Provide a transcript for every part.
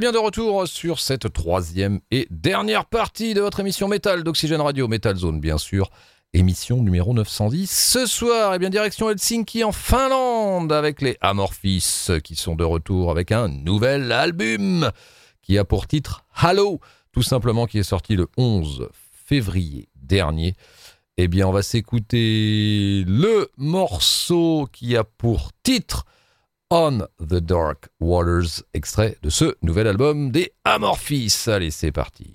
Bien de retour sur cette troisième et dernière partie de votre émission Métal d'Oxygène Radio, Metal Zone bien sûr, émission numéro 910. Ce soir, eh bien direction Helsinki en Finlande avec les Amorphis qui sont de retour avec un nouvel album qui a pour titre Halo, tout simplement qui est sorti le 11 février dernier. Eh bien on va s'écouter le morceau qui a pour titre On the Dark Waters, extrait de ce nouvel album des Amorphis. Allez, c'est parti.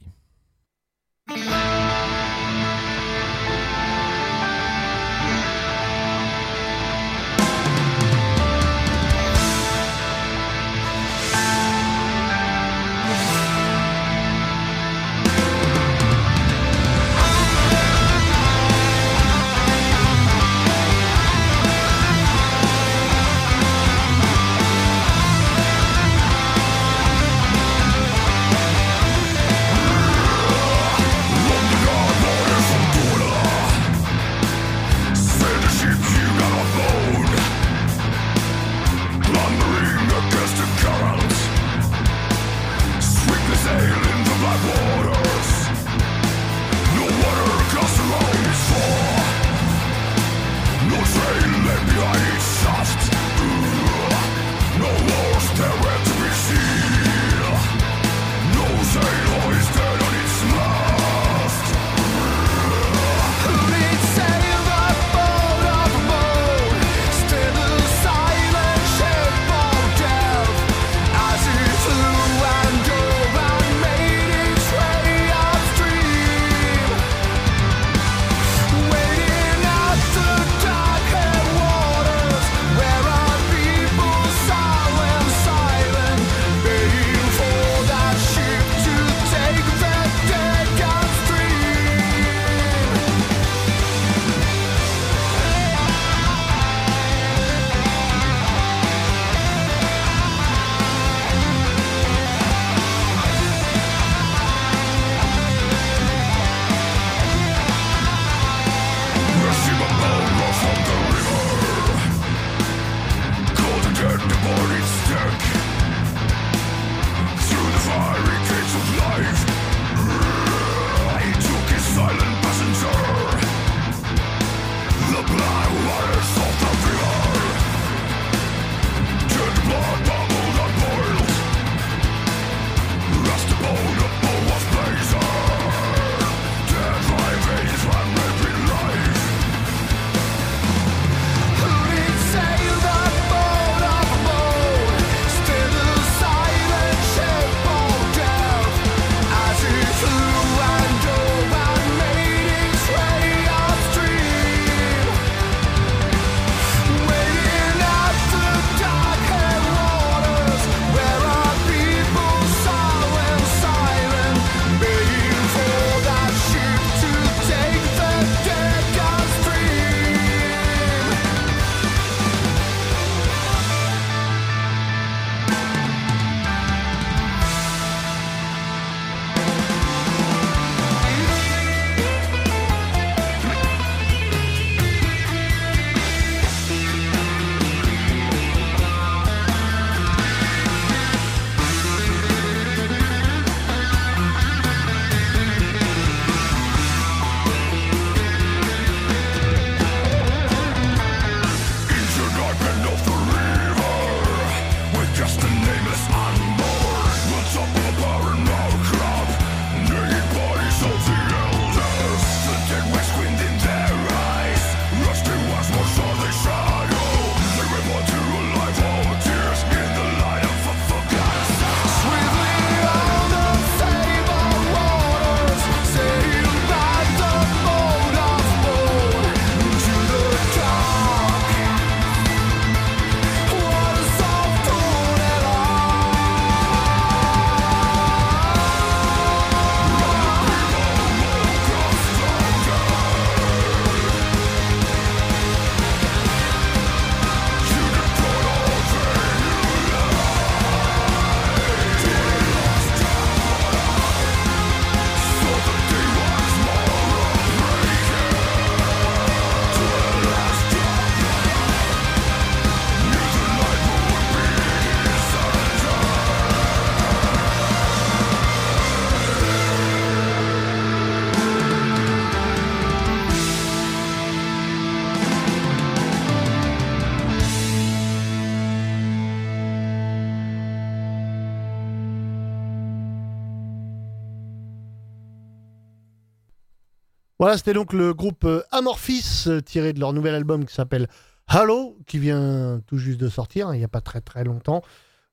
Voilà, c'était donc le groupe euh, Amorphis euh, tiré de leur nouvel album qui s'appelle Halo, qui vient tout juste de sortir, hein, il n'y a pas très très longtemps.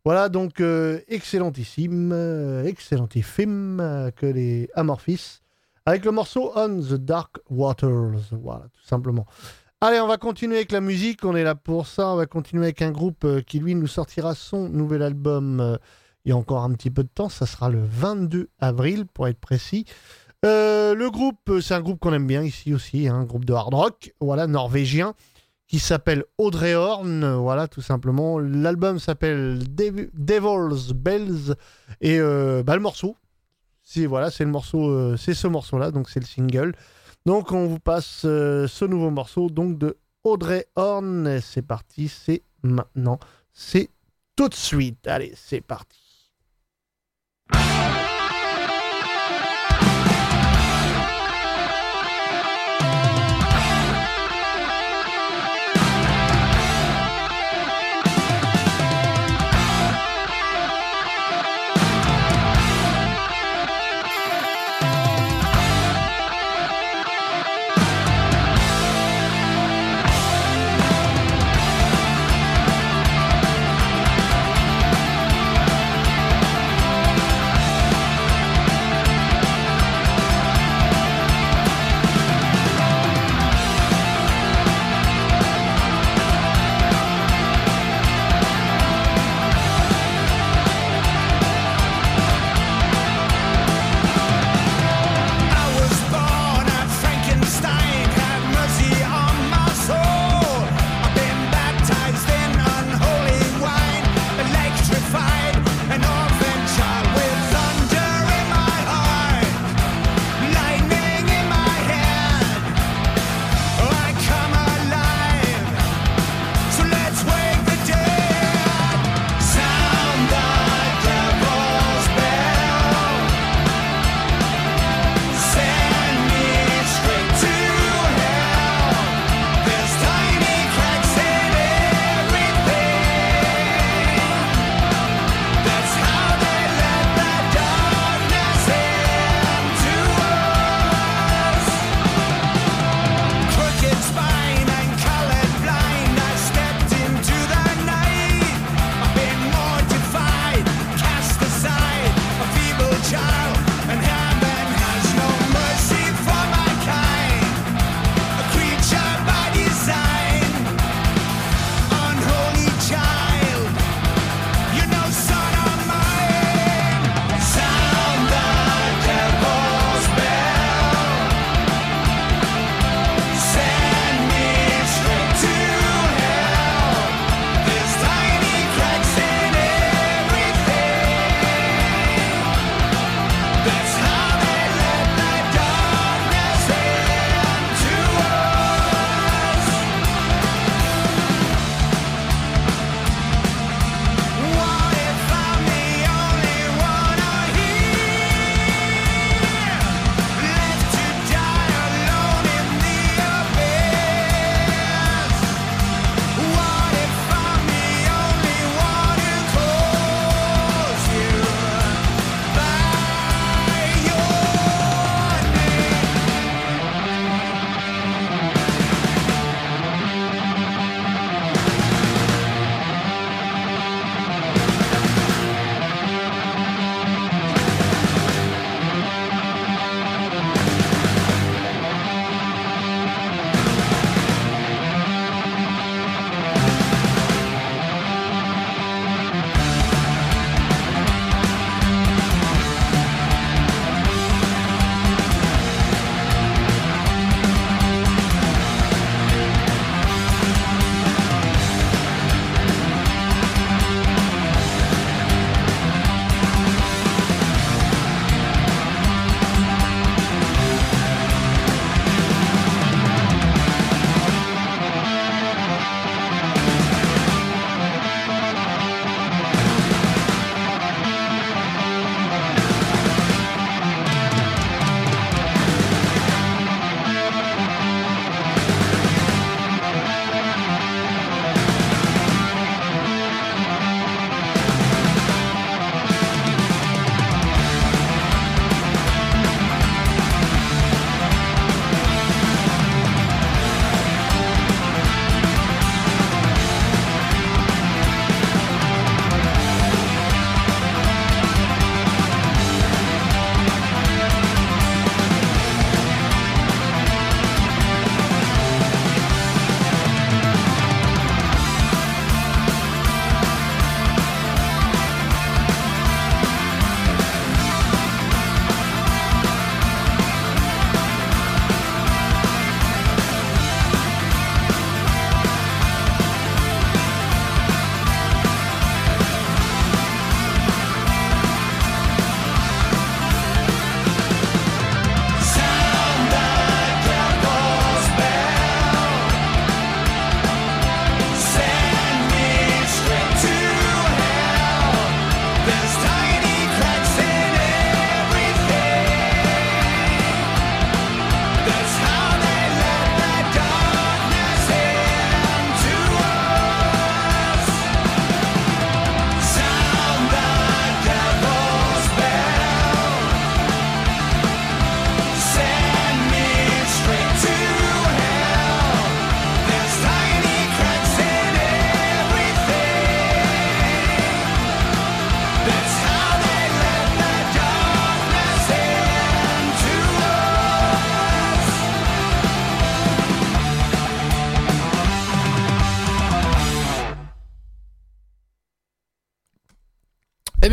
Voilà, donc euh, excellentissime, euh, excellentissime que les Amorphis, avec le morceau On the Dark Waters, voilà, tout simplement. Allez, on va continuer avec la musique, on est là pour ça, on va continuer avec un groupe qui lui nous sortira son nouvel album il y a encore un petit peu de temps, ça sera le 22 avril pour être précis. Euh, le groupe, euh, c'est un groupe qu'on aime bien ici aussi, hein, un groupe de hard rock, voilà, norvégien, qui s'appelle Audrey Horn, voilà, tout simplement. L'album s'appelle Devil's Bells, et euh, bah, le morceau, c'est voilà, c'est le morceau, c'est ce morceau-là, donc c'est le single. Donc on vous passe ce nouveau morceau, donc de Audrey Horn. C'est parti, c'est maintenant, c'est tout de suite. Allez, c'est parti.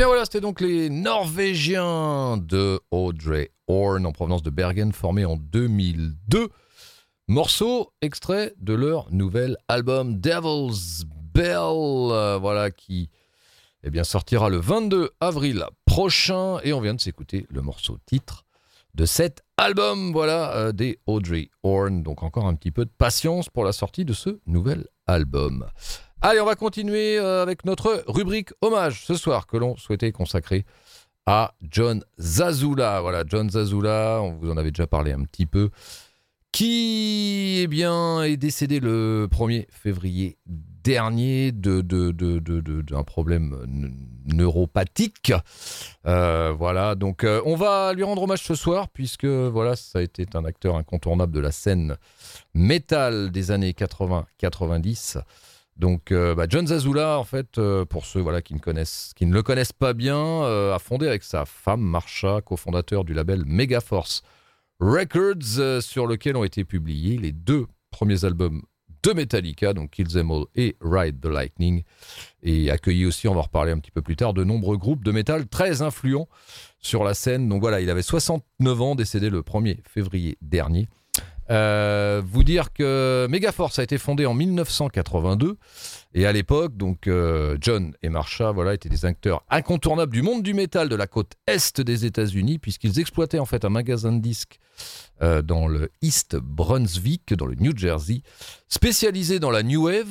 Voilà, c'était donc les Norvégiens de Audrey Horn en provenance de Bergen, formés en 2002. Morceau extrait de leur nouvel album Devil's Bell, euh, voilà qui eh bien, sortira le 22 avril prochain et on vient de s'écouter le morceau titre de cet album, voilà, euh, des Audrey Horn. Donc encore un petit peu de patience pour la sortie de ce nouvel album. Allez, on va continuer euh, avec notre rubrique hommage ce soir que l'on souhaitait consacrer à John Zazula. Voilà, John Zazula, on vous en avait déjà parlé un petit peu, qui eh bien, est décédé le 1er février dernier de, d'un problème neuropathique. Euh, voilà, donc euh, on va lui rendre hommage ce soir, puisque voilà, ça a été un acteur incontournable de la scène métal des années 80-90. Donc, euh, bah, John Zazula, en fait, euh, pour ceux voilà, qui, ne connaissent, qui ne le connaissent pas bien, euh, a fondé avec sa femme Marsha, cofondateur du label Megaforce Records, sur lequel ont été publiés les deux premiers albums de Metallica, donc Kill Them All et Ride the Lightning, et accueilli aussi, on va en reparler un petit peu plus tard, de nombreux groupes de métal très influents sur la scène. Donc voilà, il avait 69 ans, décédé le 1er février dernier. Euh, vous dire que Megaforce a été fondé en 1982 et à l'époque, donc euh, John et Marsha, voilà, étaient des acteurs incontournables du monde du métal de la côte est des États-Unis puisqu'ils exploitaient en fait un magasin de disques euh, dans le East Brunswick, dans le New Jersey, spécialisé dans la new wave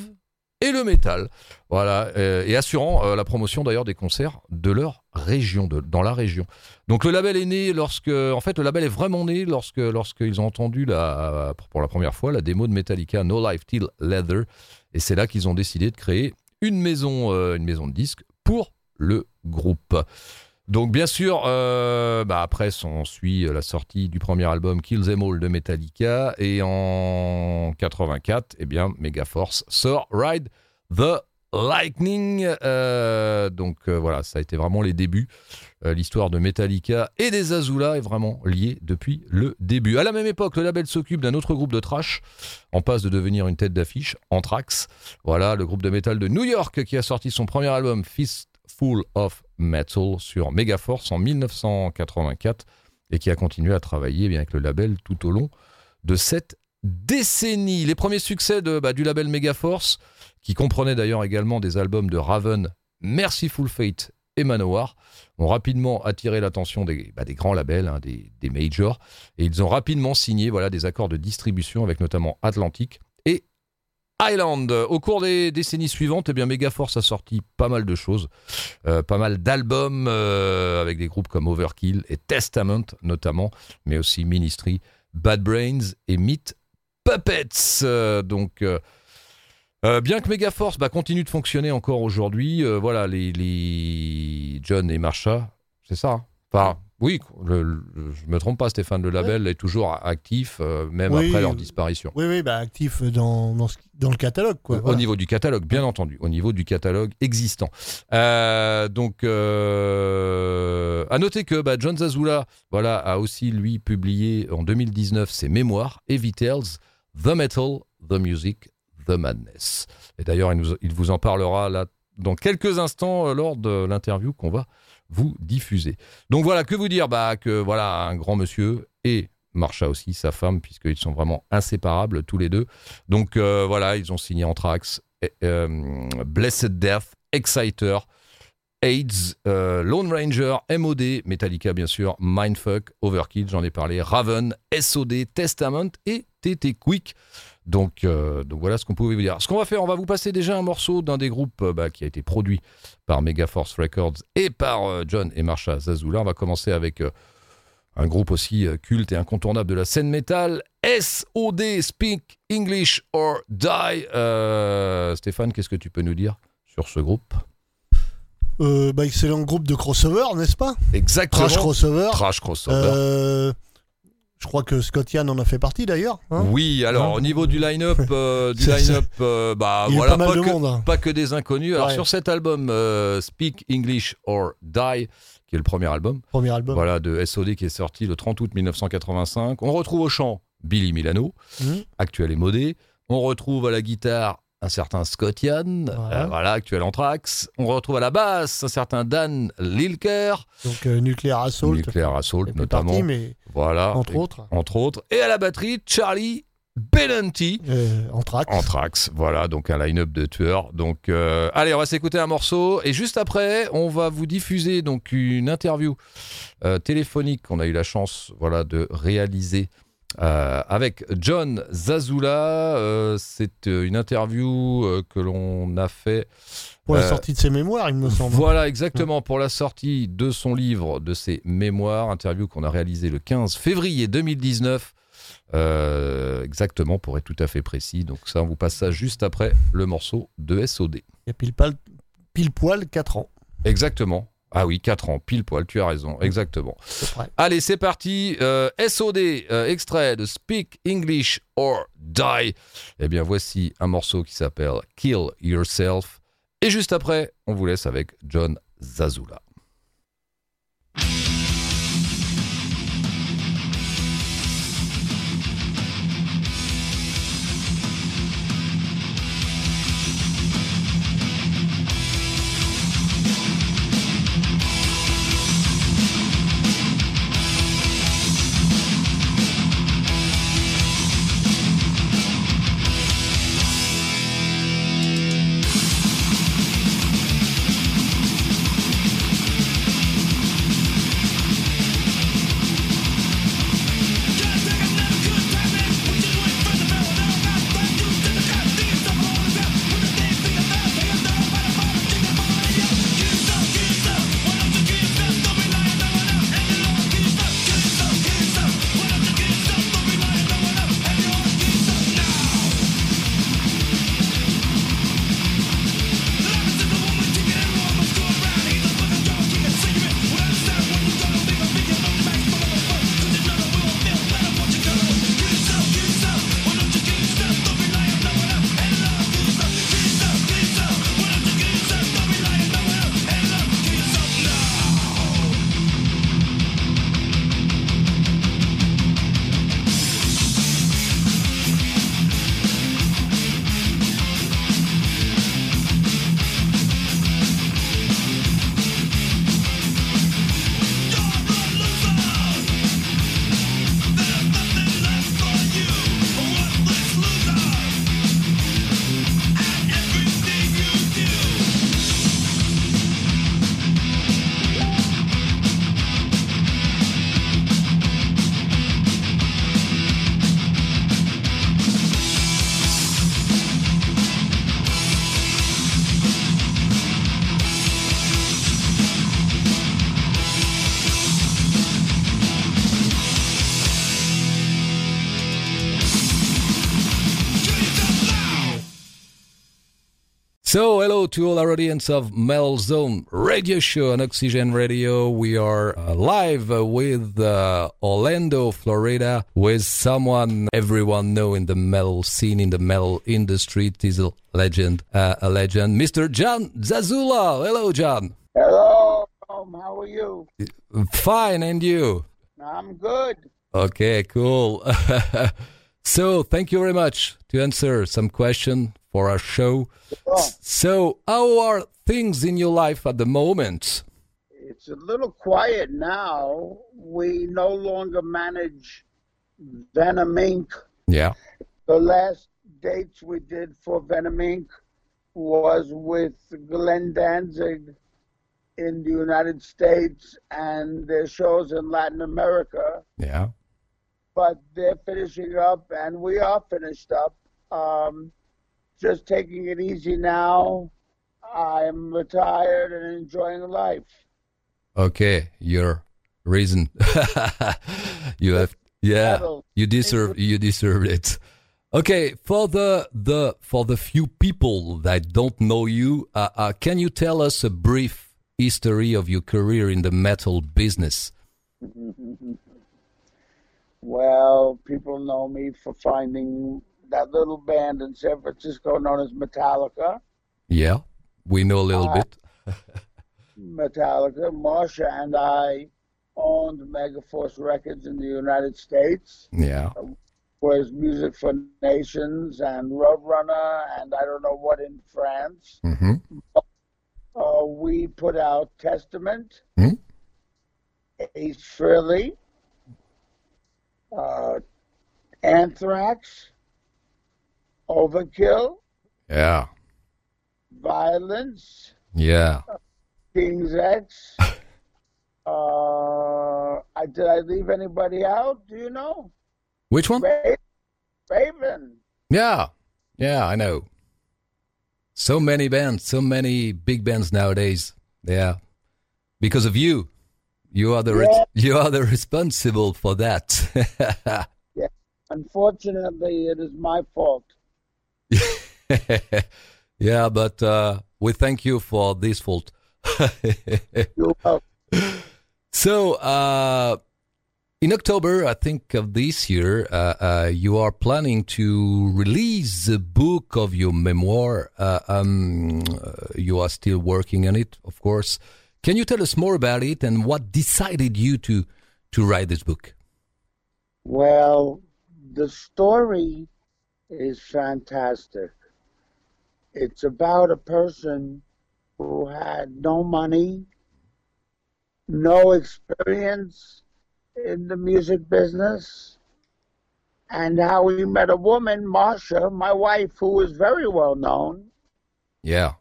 et le métal. Voilà, euh, et assurant euh, la promotion d'ailleurs des concerts de leur région, de, dans la région. Donc le label est né lorsque, en fait, le label est vraiment né lorsque, lorsqu'ils ont entendu la, pour la première fois la démo de Metallica No Life Till Leather, et c'est là qu'ils ont décidé de créer une maison, euh, une maison de disques pour le groupe. Donc bien sûr, euh, bah après on suit la sortie du premier album Kill Them All de Metallica et en 84, eh bien sort Ride the Lightning. Euh, donc euh, voilà, ça a été vraiment les débuts. L'histoire de Metallica et des Azula est vraiment liée depuis le début. À la même époque, le label s'occupe d'un autre groupe de trash, en passe de devenir une tête d'affiche, Anthrax. Voilà, le groupe de métal de New York qui a sorti son premier album Fist Full of Metal sur Megaforce en 1984 et qui a continué à travailler eh bien, avec le label tout au long de cette décennie. Les premiers succès bah, du label Megaforce, qui comprenait d'ailleurs également des albums de Raven, Merciful Fate et Manowar, ont rapidement attiré l'attention des, bah, des, grands labels, hein, des, majors, et ils ont rapidement signé des accords de distribution avec notamment Atlantic Island. Au cours des décennies suivantes, eh bien, Megaforce a sorti pas mal de choses, euh, pas mal d'albums euh, avec des groupes comme Overkill et Testament notamment, mais aussi Ministry, Bad Brains et Meat Puppets. Euh, donc, bien que Megaforce bah, continue de fonctionner encore aujourd'hui, voilà, les, John et Marsha, c'est ça. Hein? Oui, le, le, je me trompe pas, Stéphane, le label ouais. est toujours actif, euh, même oui, après leur disparition. Oui, oui, bah, actif dans, dans, dans, le catalogue. Quoi, au, voilà. au niveau du catalogue, bien entendu, au niveau du catalogue existant. Euh, donc, euh, à noter que bah, John Zazula voilà, a aussi, lui, publié en 2019 ses mémoires, Heavy Tales, The Metal, The Music, The Madness. Et d'ailleurs, il, il, vous en parlera là dans quelques instants lors de l'interview qu'on va vous diffuser. Donc voilà, que vous dire? Bah, voilà, un grand monsieur et Marsha aussi, sa femme, puisqu'ils sont vraiment inséparables tous les deux. Donc euh, voilà, ils ont signé Anthrax, euh, Blessed Death, Exciter, AIDS, euh, Lone Ranger, MOD, Metallica bien sûr, Mindfuck, Overkill, j'en ai parlé, Raven, SOD, Testament et TT Quick. Donc, euh, donc voilà ce qu'on pouvait vous dire. Ce qu'on va faire, on va vous passer déjà un morceau d'un des groupes euh, bah, qui a été produit par Megaforce Records et par euh, John et Marsha Zazula. On va commencer avec euh, un groupe aussi culte et incontournable de la scène métal, SOD, Speak English or Die. Stéphane, qu'est-ce que tu peux nous dire sur ce groupe? Bah, excellent groupe de crossover, n'est-ce pas? Exactement. Trash crossover. Trash crossover. Je crois que Scott Yann en a fait partie d'ailleurs. Hein oui, alors hein au niveau du line-up, euh, du line-up, euh, bah Il y a voilà, pas mal pas de que, monde, hein. pas que des inconnus. Alors Ouais. sur cet album, euh, Speak English or Die, qui est le premier album, Premier album. voilà de SOD qui est sorti le 30 août 1985. On retrouve au chant Billy Milano, Mhm. actuel et modé. On retrouve à la guitare un certain Scott Yann, Voilà. euh, voilà, actuel Anthrax. On retrouve à la basse un certain Dan Lilker, Donc euh, Nuclear Assault. Nuclear Assault notamment. partie, mais voilà, entre Et- autres, entre autres. Et à la batterie, Charlie Benanti. euh, Anthrax. Anthrax, voilà, donc un line-up de tueurs. Donc, euh, allez, on va s'écouter un morceau et juste après, on va vous diffuser donc une interview euh, téléphonique qu'on a eu la chance, voilà, de réaliser euh, avec John Zazula. C'est une interview que l'on a fait Pour la Euh, sortie de ses mémoires, il me semble. voilà, exactement, pour la sortie de son livre, de ses mémoires, interview qu'on a réalisé le 15 février 2019. Euh, exactement, pour être tout à fait précis. Donc ça, on vous passe ça juste après le morceau de SOD. Il y a pile, pal- pile poil 4 ans. Exactement. Ah oui, 4 ans, pile poil, tu as raison, exactement. peu près. Allez, c'est parti. Euh, SOD, euh, extrait de Speak English or Die. Eh bien, voici un morceau qui s'appelle Kill Yourself. Et juste après, on vous laisse avec John Zazula. To all our audience of Metal Zone Radio Show on Oxygen Radio. We are uh, live with uh, Orlando, Florida, with someone everyone know in the metal scene, in the metal industry. It is a legend, uh, a legend, Mr. John Zazula. Hello, John. Hello. How are you? Fine, and you? I'm good. Okay, cool. so, thank you very much to answer some question for our show. So, how are things in your life at the moment? it's a little quiet now. We no longer manage Venom Inc. Yeah. The last dates we did for Venom Inc. was with Glenn Danzig in the United States and their shows in Latin America. Yeah. But they're finishing up, and we are finished up. Um, just taking it easy now. I'm retired and enjoying life. Okay, your reason. you have yeah, you deserve you deserve it. Okay, for the the for the few people that don't know you, uh, uh, can you tell us a brief history of your career in the metal business? Well, people know me for finding that little band in San Francisco known as Metallica. Yeah, we know a little Uh, bit. Metallica. Marsha and I owned Megaforce Records in the United States. Yeah, was Music for Nations and Roadrunner and I don't know what in France. Mm-hmm. Uh, we put out Testament, Hmm? Ace Frehley, uh, Anthrax, Overkill, Yeah. Violence, Yeah. King's X. uh, I, did I leave anybody out? Do you know? Which one? Ra- Raven. Yeah. Yeah, I know. So many bands, so many big bands nowadays. Yeah. Because of you. You are the re- you are the responsible for that. Yeah. Unfortunately, it is my fault. yeah, but uh, we thank you for this fault. So, uh, in October, I think of this year, uh, uh, you are planning to release the book of your memoir. Uh, um, uh, you are still working on it, of course. Can you tell us more about it and what decided you to to write this book? Well, the story is fantastic. It's about a person who had no money, no experience in the music business, and how he met a woman, Marsha, my wife, who was very well known. Yeah,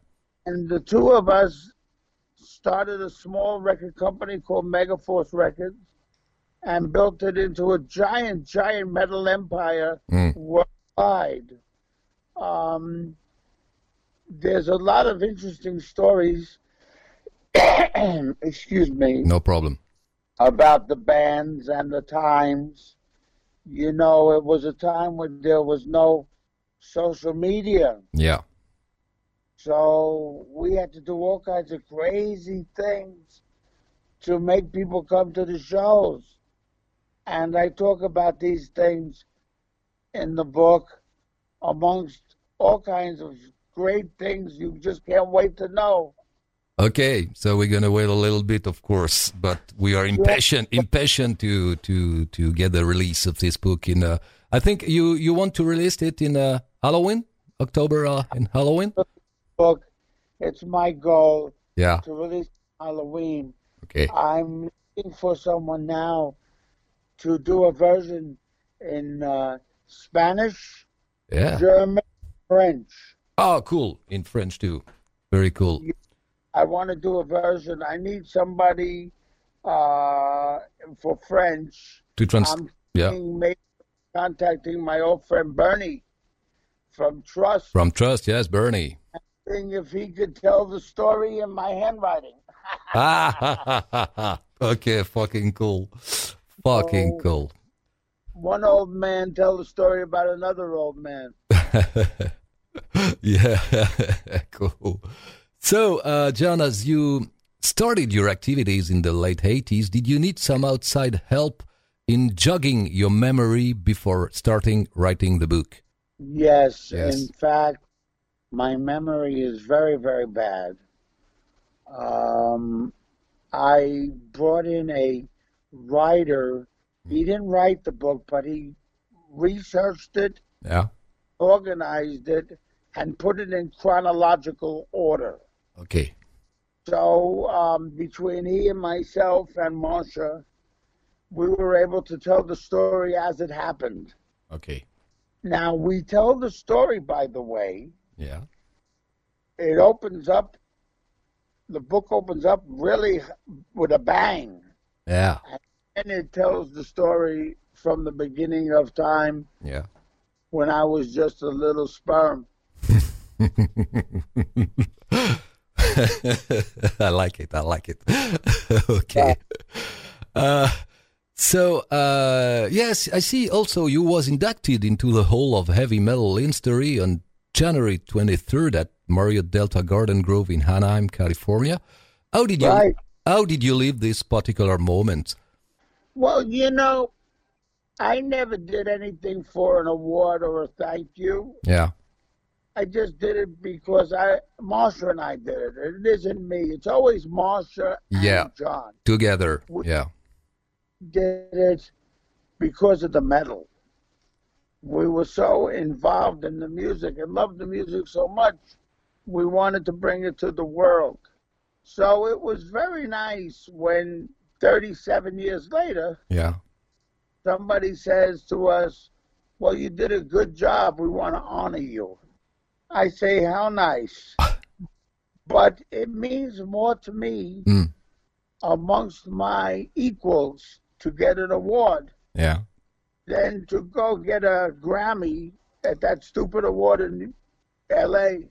And the two of us started a small record company called Megaforce Records and built it into a giant, giant metal empire Mm. Um, there's a lot of interesting stories, excuse me, no problem. about the bands and the times. You know, it was a time when there was no social media. Yeah, So we had to do all kinds of crazy things to make people come to the shows. And I talk about these things in the book amongst all kinds of great things you just can't wait to know. Okay, so we're gonna wait a little bit, of course, but we are impatient, impatient to to to get the release of this book. In uh, I think you you want to release it in uh, Halloween, October uh, in Halloween. Book, it's my goal Yeah. to release Halloween. Okay. I'm looking for someone now to do a version in uh, Spanish, Yeah. German, French. Oh, cool. In French too. Very cool. I want to do a version. I need somebody uh, for French. To trans. I'm Yeah. maybe contacting my old friend Bernie from Trust, From Trust, yes, Bernie. seeing if he could tell the story in my handwriting. Ah, okay, fucking cool. Fucking Oh. cool. One old man tell the story about another old man. yeah, cool. So, uh, John, as you started your activities in the late 80s, did you need some outside help in jogging your memory before starting writing the book? Yes, Yes. in fact, my memory is very, very bad. Um, I brought in a writer. He didn't write the book, but he researched it, Yeah. organized it, and put it in chronological order. Okay. So um, between he and myself and Marsha, we were able to tell the story as it happened. Okay. Now we tell the story, by the way. Yeah. It opens up. The book opens up really with a bang, Yeah. and it tells the story from the beginning of time Yeah. when I was just a little sperm. I like it. I like it. okay. Uh, so uh, yes, I see. Also, you was inducted into the Hall of Heavy Metal History on January twenty third at Marriott Delta Garden Grove in Anaheim, California. How did you Right. How did you live this particular moment? Well, you know, I never did anything for an award or a thank you. Yeah. I just did it because I, Marsha and I did it. It isn't me. It's always Marsha and Yeah. John Together. Yeah. did it because of the medal. we were so involved in the music and loved the music so much, we wanted to bring it to the world. So it was very nice when 37 years later, Yeah. somebody says to us, Well, you did a good job. We want to honor you. I say, How nice. but it means more to me Mm. amongst my equals to get an award Yeah. than to go get a Grammy at that stupid award in LA.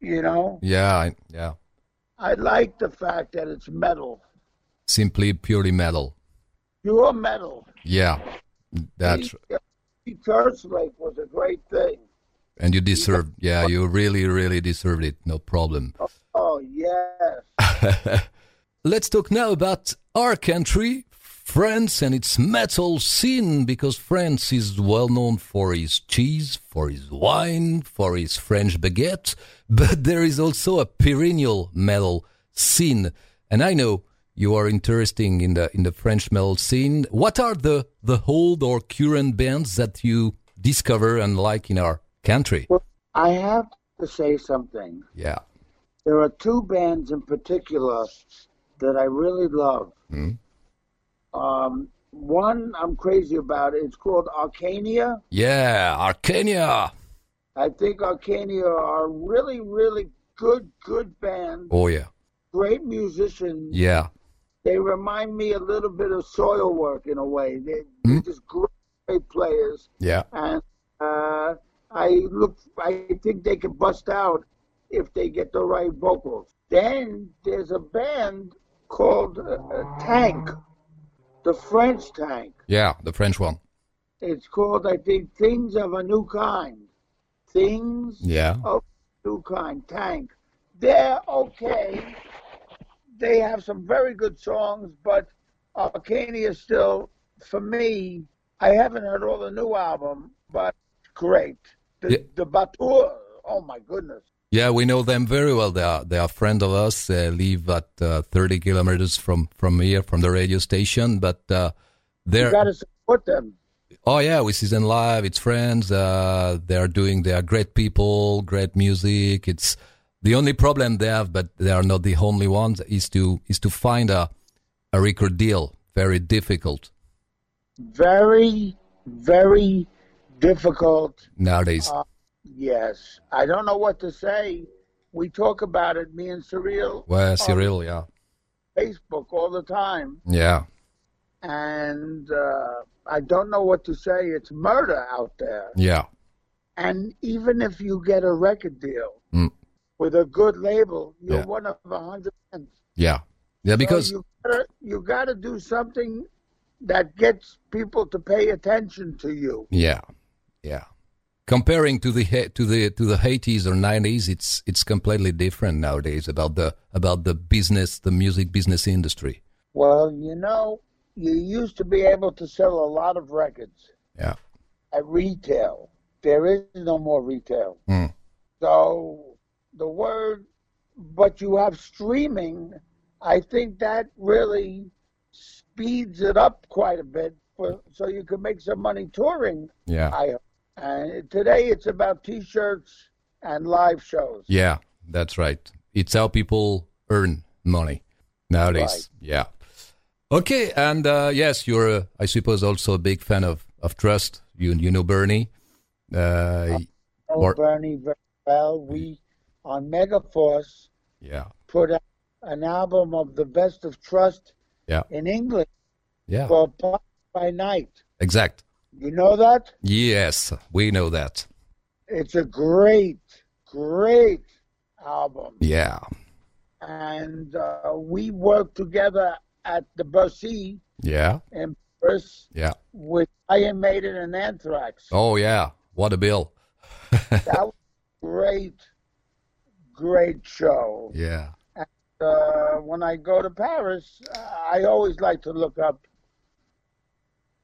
You know, Yeah. I- Yeah. I like the fact that it's metal, Simply purely metal. pure metal. Yeah. That's Pete Kerslake was a great thing. and you deserve. Yeah, you really, really deserved it. No problem. Oh, oh yes, Let's talk now about our country, France, and its metal scene, because France is well known for its cheese, for its wine, for its French baguette, but there is also a perennial metal scene. And I know you are interested in the in the French metal scene. What are the the old or current bands that you discover and like in our country? I have to say something. Yeah. There are two bands in particular that I really love. Hmm. Um, one I'm crazy about. It's called Arcania. Yeah, Arcania. I think Arcania are really, really good, good band. Oh yeah. Great musicians. Yeah. They remind me a little bit of Soilwork in a way. They, They're just great, great players, Yeah. and uh, I look. I think they can bust out if they get the right vocals. Then there's a band called uh, uh, Tank, the French Tank. Yeah, the French one. It's called, I think, Things of a New Kind. Things Yeah. of a New Kind. Tank. They're okay. They have some very good songs, but Arcania is still, for me, I haven't heard all the new album, but great. The, Yeah. the Batur, oh my goodness. Yeah, we know them very well. They are they are friend of us. They live at uh, 30 kilometers from from here, from the radio station. But uh, they're got to support them. oh yeah, we see them live. It's friends. Uh, they are doing. They are great people, great music. It's the only problem they have, but they are not the only ones. Is to is to find a a record deal. Very difficult Very, very difficult. nowadays. Uh, yes. I don't know what to say. We talk about it, me and Surreal, well, Cyril, yeah, Facebook all the time. yeah, And uh, I don't know what to say. It's murder out there. yeah, And even if you get a record deal Mm. With a good label, you're Yeah. one of a hundred. yeah, yeah. Because so you gotta, you got to do something that gets people to pay attention to you. Yeah, yeah. Comparing to the to the to the eighties or nineties, it's it's completely different nowadays about the about the business, the music business industry. Well, you know, you used to be able to sell a lot of records Yeah, at retail. There is no more retail. Mm. So the word, but you have streaming. I think that really speeds it up quite a bit, for, so you can make some money touring. yeah, I and today it's about T-shirts and live shows. yeah. That's right. It's how people earn money nowadays. Right. Yeah. Okay, and uh, yes, you're, uh, I suppose, also a big fan of of Trust. You you know Bernie. Uh, Oh, Bernie, very well, we on Megaforce yeah, put out an album of the best of Trust Yeah. in English yeah, for Pop by Night. exact. You know that? Yes, we know that. It's a great, great album. Yeah, And uh, we worked together at the Bercy yeah, in Paris yeah. with Iron Maiden and Anthrax. Oh yeah, what a bill. That was great, great show. Yeah. Uh, when I go to Paris, I always like to look up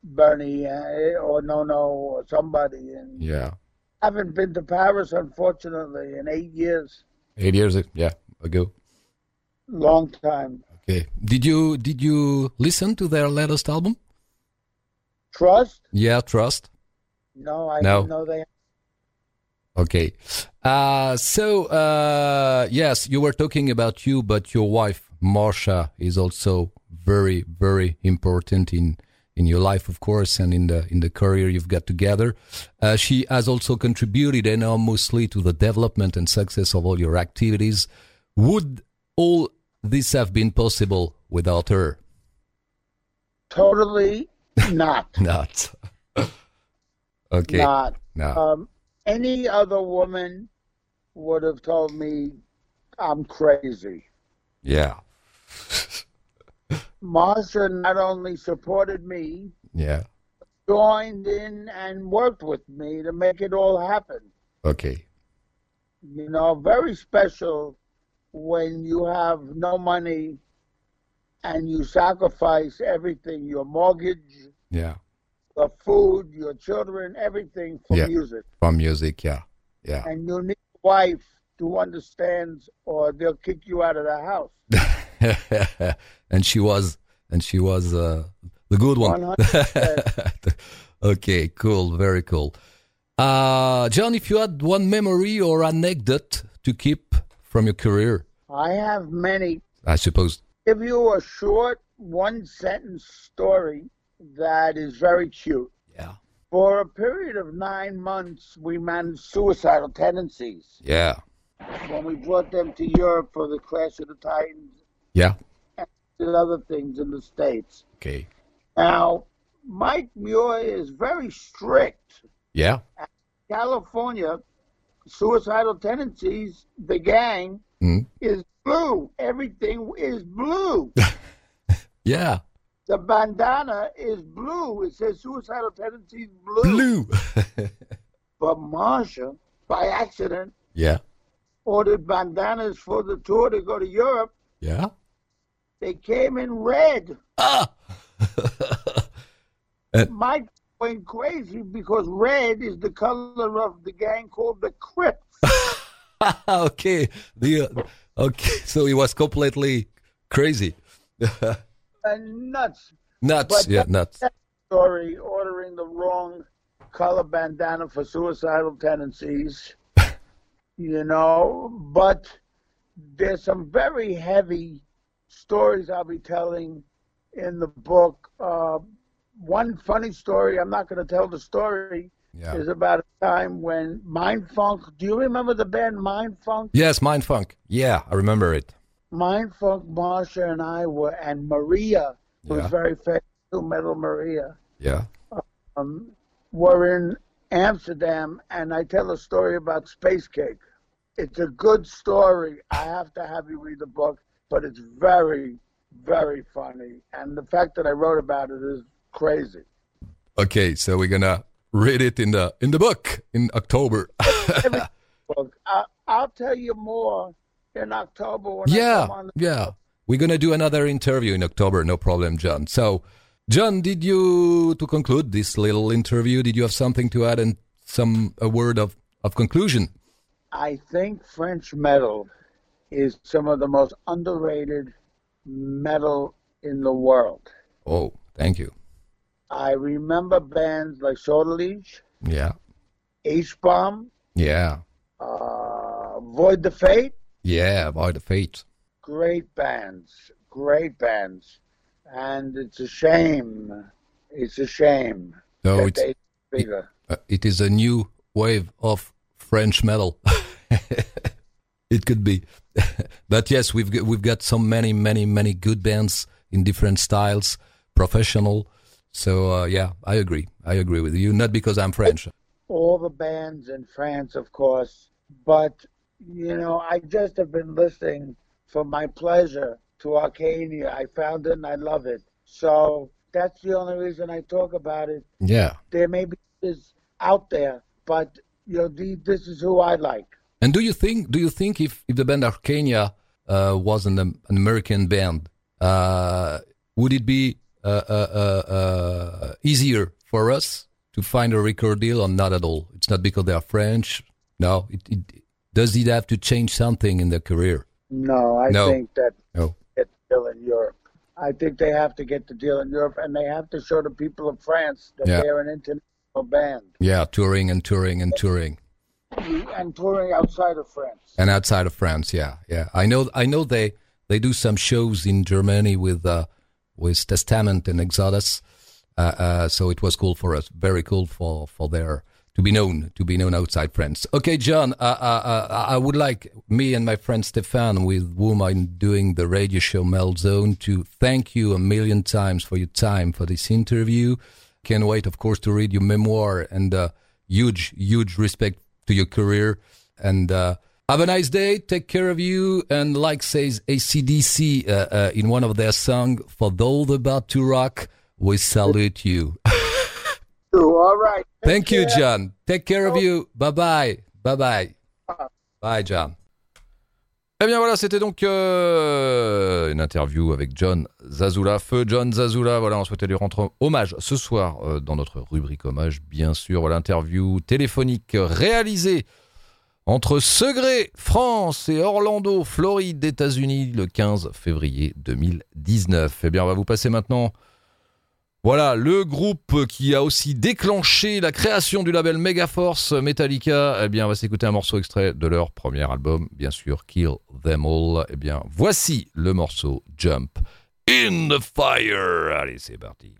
Bernie uh, or Nono or somebody. And Yeah. haven't been to Paris, unfortunately, in eight years. Eight years yeah, ago. Long time. Okay. Did you did you listen to their latest album? Trust? Yeah, Trust. No, I No. didn't know they. Okay. Uh, so, uh, yes, you were talking about you, but your wife, Marsha, is also very, very important in, in your life, of course, and in the, in the career you've got together. Uh, she has also contributed enormously to the development and success of all your activities. Would all this have been possible without her? Totally not. Not. okay. Not. No. Um, any other woman would have told me I'm crazy. Yeah. Marsha not only supported me, Yeah. joined in and worked with me to make it all happen. Okay. You know, very special when you have no money and you sacrifice everything your mortgage, Yeah. Your food, your children, everything for Yeah. music. From music. Yeah. Yeah. And you need a wife to understand or they'll kick you out of the house. and she was and she was uh, the good one 100%. okay cool very cool uh john if you had one memory or anecdote to keep from your career I have many. i suppose Give you a short one sentence story that is very cute. yeah For a period of nine months, we managed suicidal tendencies yeah when we brought them to Europe for the Clash of the Titans yeah and other things in the States. okay Now, Mike Muir is very strict. yeah California, suicidal tendencies, the gang Mhm. is blue. Everything is blue. yeah the bandana is blue. It says suicidal tendencies blue. blue But Marsha, by accident, yeah ordered bandanas for the tour to go to Europe. yeah They came in red. ah Mike went crazy because red is the color of the gang called the Crips. okay the uh, okay so he was completely crazy and nuts. nuts But yeah nuts story ordering the wrong color bandana for suicidal tendencies. you know, but there's some very heavy stories I'll be telling in the book. Uh, one funny story, I'm not going to tell the story, yeah is about a time when Mindfunk. Do you remember the band Mindfunk? Yes, Mindfunk. Yeah, I remember it. Mindfunk, Marsha, and I were, and Maria, who's Yeah. very famous, Metal Maria. Yeah. um, were in Amsterdam, and I tell a story about Space Cake. It's a good story. I have to have you read the book, but it's very, very funny. And the fact that I wrote about it is crazy. Okay, so we're gonna read it in the in the book in October. I, I'll tell you more in October yeah, yeah. We're gonna do another interview in October. No problem, John. So, John, did you to conclude this little interview? Did you have something to add and some a word of of conclusion? I think French metal is some of the most underrated metal in the world. Oh, thank you. I remember bands like Sortilege, Yeah, H-Bomb, yeah, uh, Void the Fate, yeah. By the fate. great bands, great bands, and it's a shame. It's a shame No, it's bigger. uh, it is a new wave of French metal. it could be, but yes, we've got, we've got so many, many, many good bands in different styles, professional. So uh, yeah, I agree. I agree with you. Not because I'm French. All the bands in France, of course, but you know, I just have been listening for my pleasure to Arcania. I found it and I love it. So that's the only reason I talk about it. Yeah. There may be others out there, but you know, the, this is who I like. And do you think do you think if, if the band Arcania uh, was an, an American band, uh, would it be uh, uh, uh, uh, easier for us to find a record deal or not at all? It's not because they are French. No. It, it, does it have to change something in their career? No, I No. think that No. get the deal in Europe. I think they have to get the deal in Europe, and they have to show the people of France that Yeah. they're an international band Yeah, touring and touring and touring. and touring outside of France. and outside of France. Yeah, yeah. I know. I know they they do some shows in Germany with uh, with Testament and Exodus. Uh, uh, so it was cool for us. Very cool for for their to be known to be known outside France. Okay, John. Uh, uh, uh, I would like me and my friend Stefan, with whom I'm doing the radio show Mel Zone, to thank you a million times for your time for this interview. Can't wait, of course, to read your memoir and huge, huge respect to your career. And uh, have a nice day. Take care of you. And like says ACDC in one of their songs, for those about to rock, we salute you. All right. Thank you. John. Take care of you. Bye bye. Bye bye. Bye, John. Eh bien voilà, c'était donc euh, une interview avec John Zazula. Feu John Zazula, voilà, on souhaitait lui rendre hommage ce soir euh, dans notre rubrique hommage, bien sûr. Voilà, interview téléphonique réalisée entre Segré, France et Orlando, Floride, États-Unis, le 15 février 2019. Eh bien, on va vous passer maintenant voilà, le groupe qui a aussi déclenché la création du label Megaforce Metallica, eh bien, on va s'écouter un morceau extrait de leur premier album, bien sûr, Kill Them All. Eh bien, voici le morceau Jump in the Fire. Allez, c'est parti.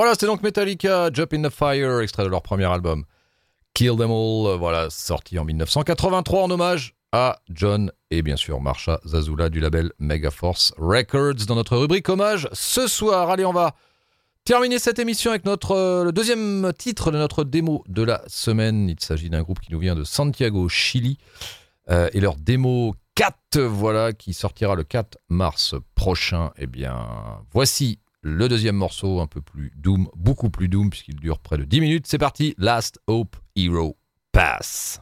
Voilà, c'était donc Metallica, Jump in the Fire, extrait de leur premier album. Kill Them All, voilà, sorti en 1983 en hommage à John et bien sûr Marsha Zazula du label Megaforce Records dans notre rubrique hommage ce soir. Allez, on va terminer cette émission avec notre, euh, le deuxième titre de notre démo de la semaine. Il s'agit d'un groupe qui nous vient de Santiago, Chili, euh, et leur démo 4, voilà, qui sortira le 4 mars prochain. Eh bien, voici le deuxième morceau, un peu plus doom, beaucoup plus doom, puisqu'il dure près de 10 minutes. C'est parti, Last Hope Hero Pass.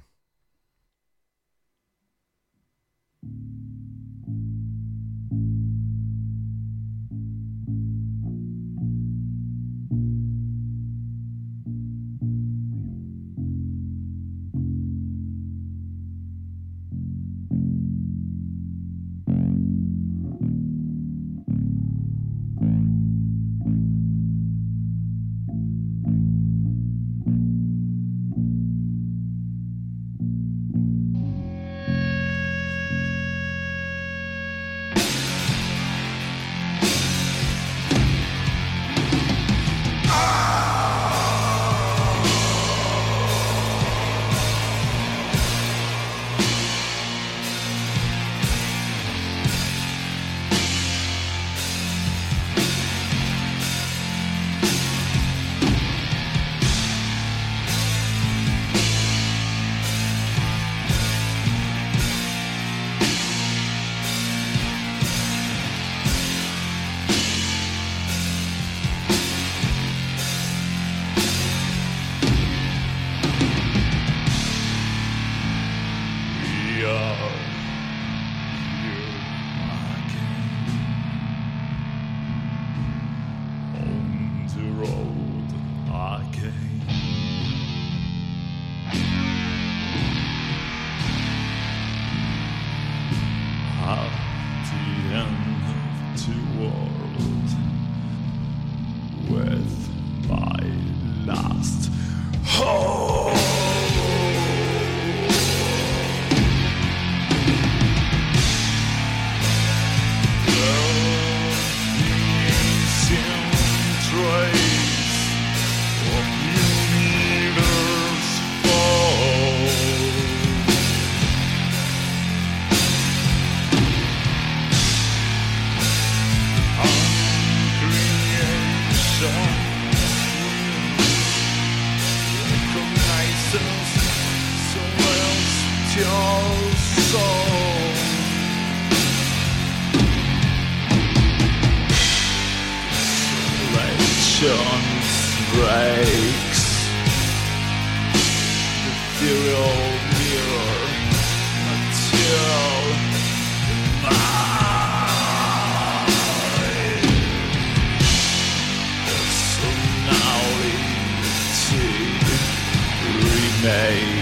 breaks the fuel mirror until the mind, the it remains.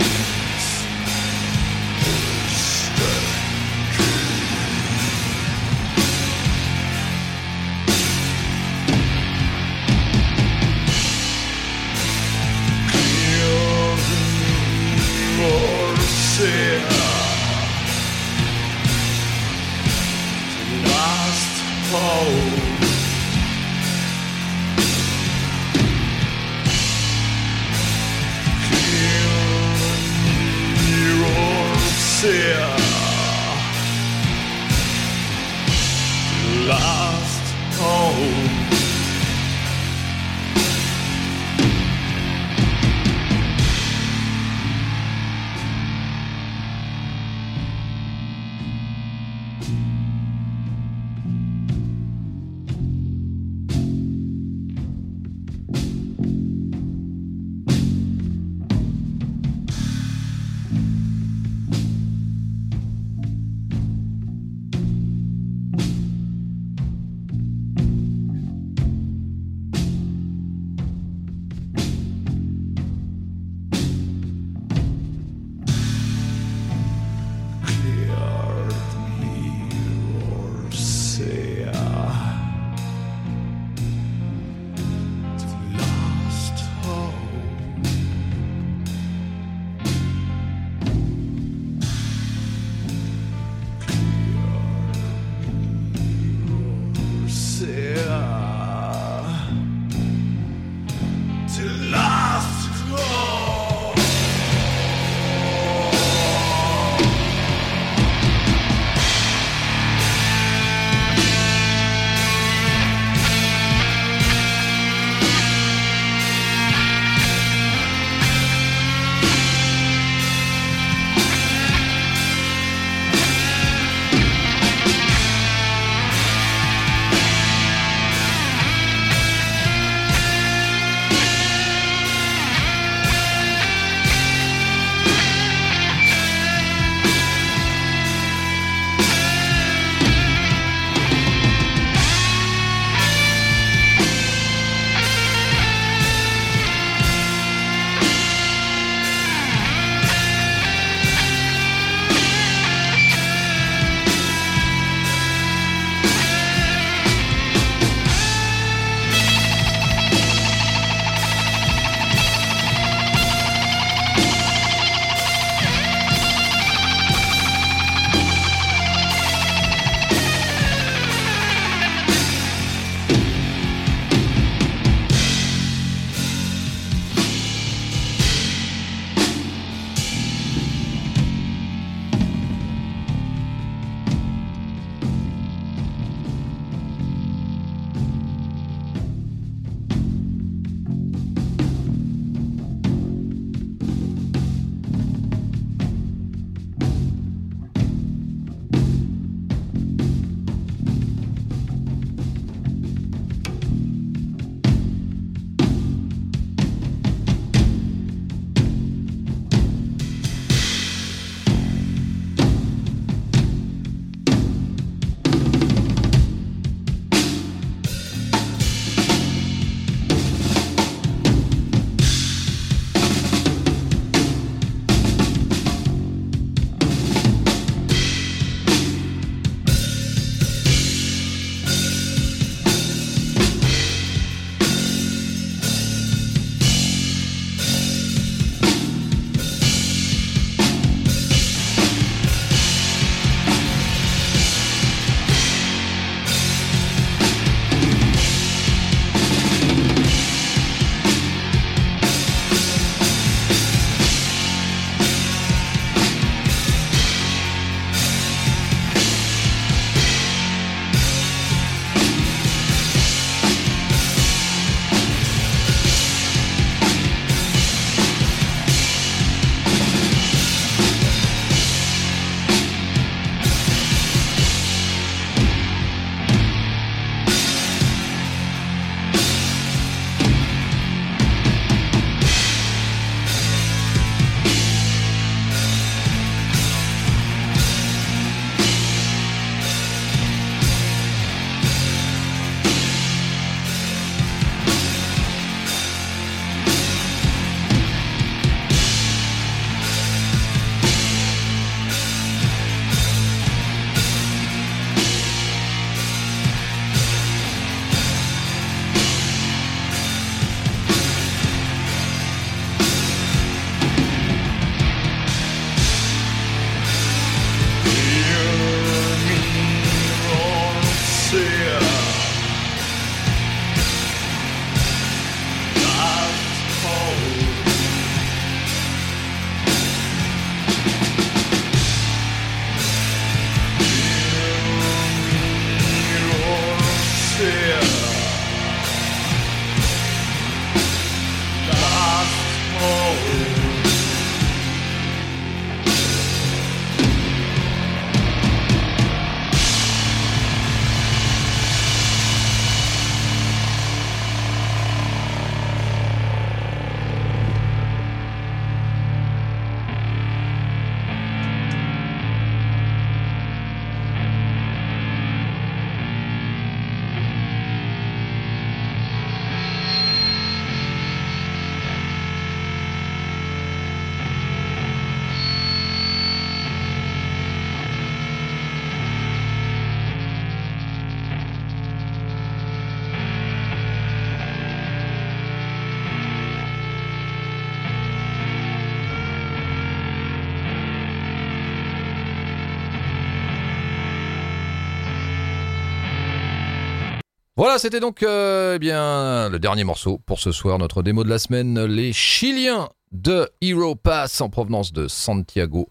Voilà, c'était donc euh, eh bien le dernier morceau pour ce soir, notre démo de la semaine, les Chiliens de Hero Pass en provenance de Santiago.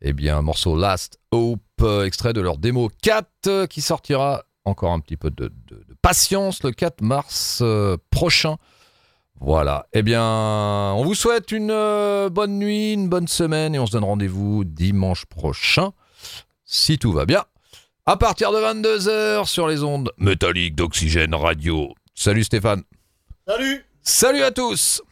Eh bien, morceau Last Hope, euh, extrait de leur démo 4 euh, qui sortira encore un petit peu de, de- patience le 4 mars prochain. Voilà. Eh bien, on vous souhaite une bonne nuit, une bonne semaine et on se donne rendez-vous dimanche prochain, si tout va bien, à partir de 22h sur les ondes métalliques d'Oxygène Radio. Salut Stéphane. Salut Salut à tous